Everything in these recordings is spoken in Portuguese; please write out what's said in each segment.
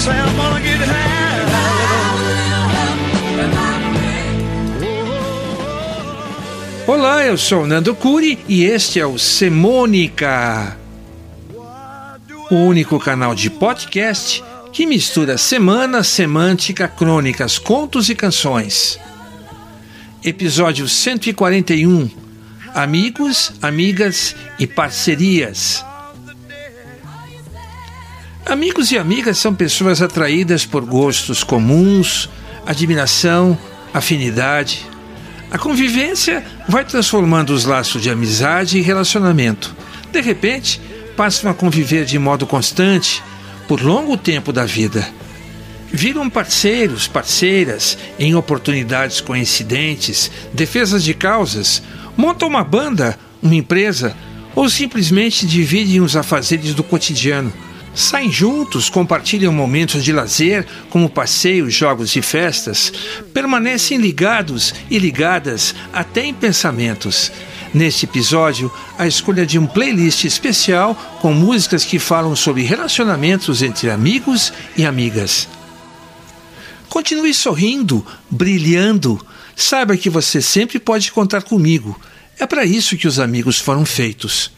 Say I'm gonna get high. Olá, eu sou Nando Curi e este é o Semônica, o único canal de podcast que mistura semana, semântica, crônicas, contos e canções. Episódio 141 Amigos, amigas e parcerias. Amigos e amigas são pessoas atraídas por gostos comuns, admiração, afinidade. A convivência vai transformando os laços de amizade em relacionamento. De repente, passam a conviver de modo constante por longo tempo da vida. Viram parceiros, parceiras em oportunidades coincidentes, defesas de causas, montam uma banda, uma empresa ou simplesmente dividem os afazeres do cotidiano. Saem juntos, compartilham momentos de lazer, como passeios, jogos e festas, permanecem ligados e ligadas até em pensamentos. Neste episódio, a escolha de um playlist especial com músicas que falam sobre relacionamentos entre amigos e amigas. Continue sorrindo, brilhando. Saiba que você sempre pode contar comigo. É para isso que os amigos foram feitos.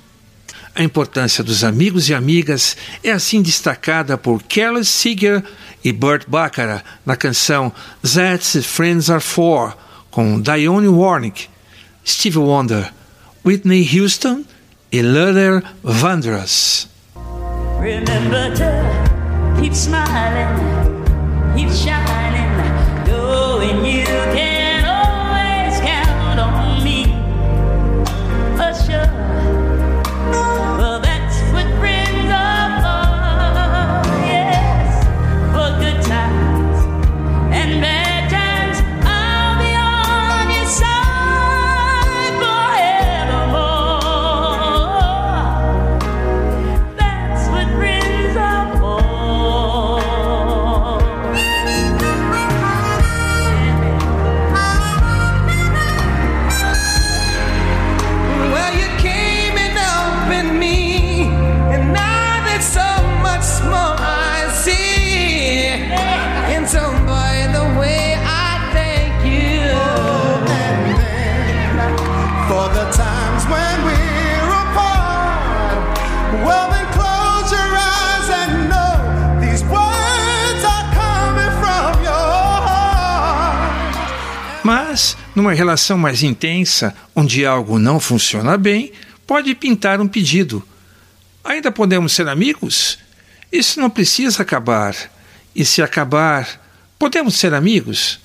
A importância dos amigos e amigas é assim destacada por Carlos Seeger e Burt Bacharach na canção That's Friends Are For, com Dionne Warwick, Stevie Wonder, Whitney Houston e Luther Vandross. Remember to keep smiling, keep shining, Mas, numa relação mais intensa, onde algo não funciona bem, pode pintar um pedido. Ainda podemos ser amigos? Isso não precisa acabar. E se acabar, podemos ser amigos?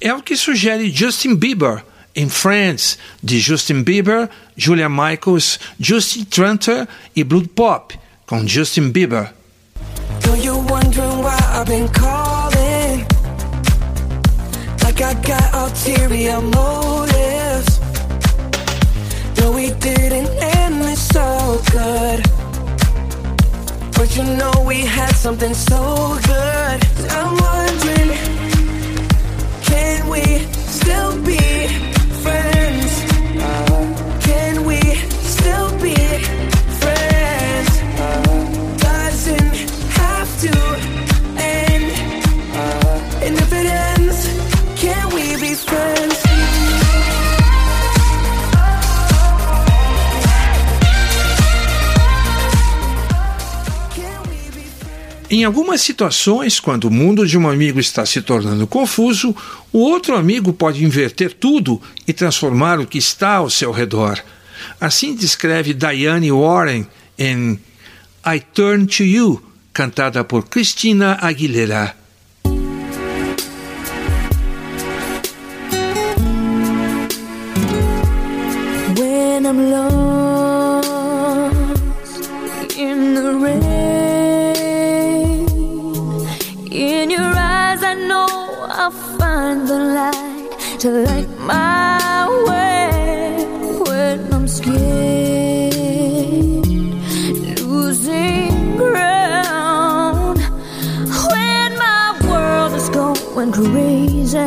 É o que sugere Justin Bieber em Friends, de Justin Bieber, Julia Michaels, Justin Tranter e Blood Pop, com Justin Bieber. I got ulterior motives. No, we didn't end this so good. But you know we had something so good. Em algumas situações, quando o mundo de um amigo está se tornando confuso, o outro amigo pode inverter tudo e transformar o que está ao seu redor. Assim descreve Diane Warren em I Turn to You, cantada por Christina Aguilera. Light to light my way. When I'm scared, losing ground, when my world is going crazy,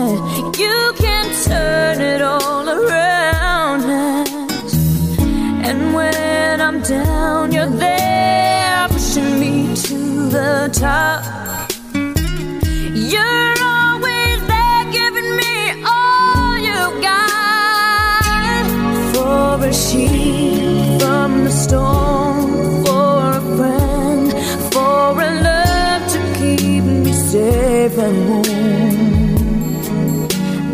you can turn it all around. And when I'm down, you're there pushing me to the top. You're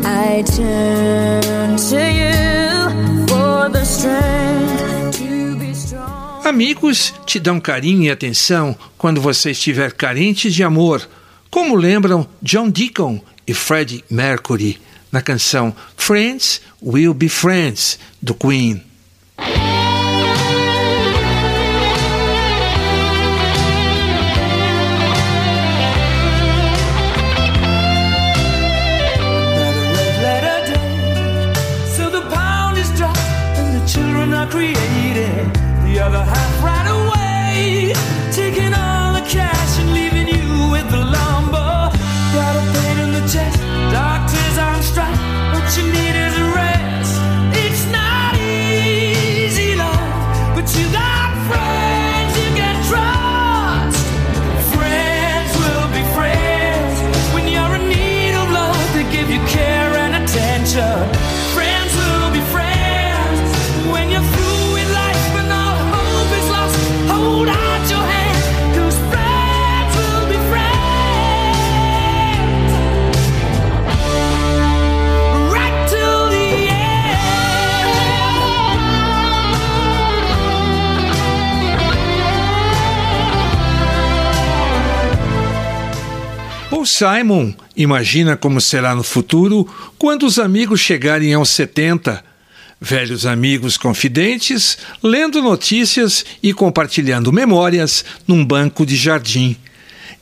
I turn to you for the strength. Amigos te dão carinho e atenção quando você estiver carente de amor, como lembram John Deacon e Freddie Mercury na canção Friends Will Be Friends do Queen. Simon imagina como será no futuro quando os amigos chegarem aos 70. Velhos amigos confidentes, lendo notícias e compartilhando memórias num banco de jardim.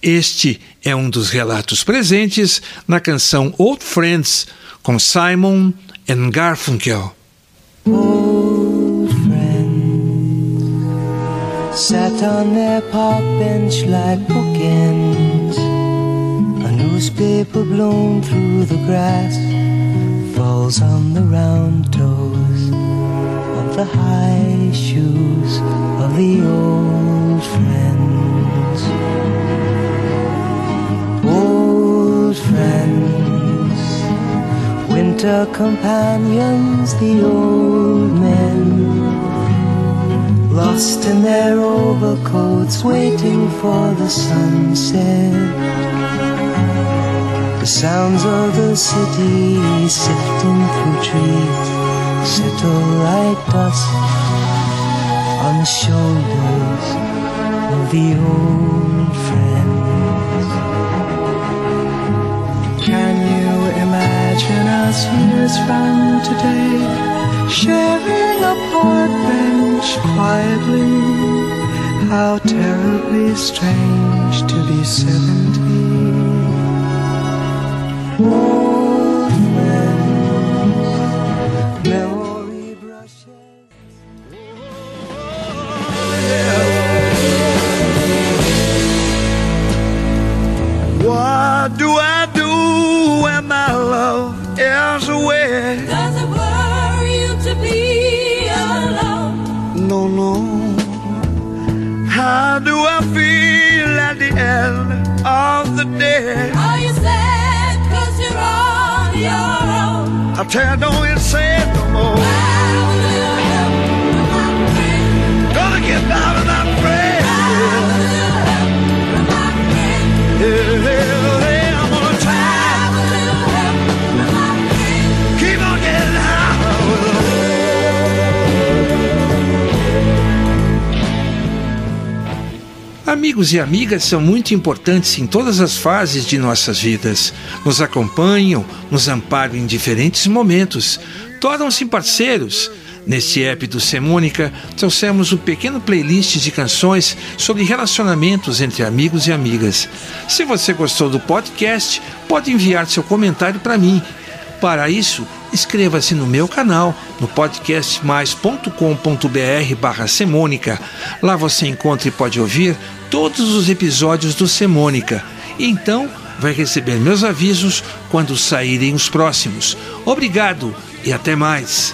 Este é um dos relatos presentes na canção Old Friends, com Simon and Garfunkel. old friends sat on their park bench like bookends. Newspaper blown through the grass falls on the round toes of the high shoes of the old friends. Old friends winter companions, the old men, lost in their overcoats, waiting for the sunset. Sounds of the city sifting through trees settle like dust on the shoulders of the old friends. Can you imagine us years from today sharing a park bench quietly? How terribly strange to be seventy. I tell you, don't even say Amigos e amigas são muito importantes em todas as fases de nossas vidas. Nos acompanham, nos amparam em diferentes momentos, tornam-se parceiros. Neste app do Semônica, trouxemos um pequeno playlist de canções sobre relacionamentos entre amigos e amigas. Se você gostou do podcast, pode enviar seu comentário para mim. Para isso, inscreva-se no meu canal no podcastmais.com.br barra Semônica. Lá você encontra e pode ouvir todos os episódios do Semônica. E então vai receber meus avisos quando saírem os próximos. Obrigado e até mais.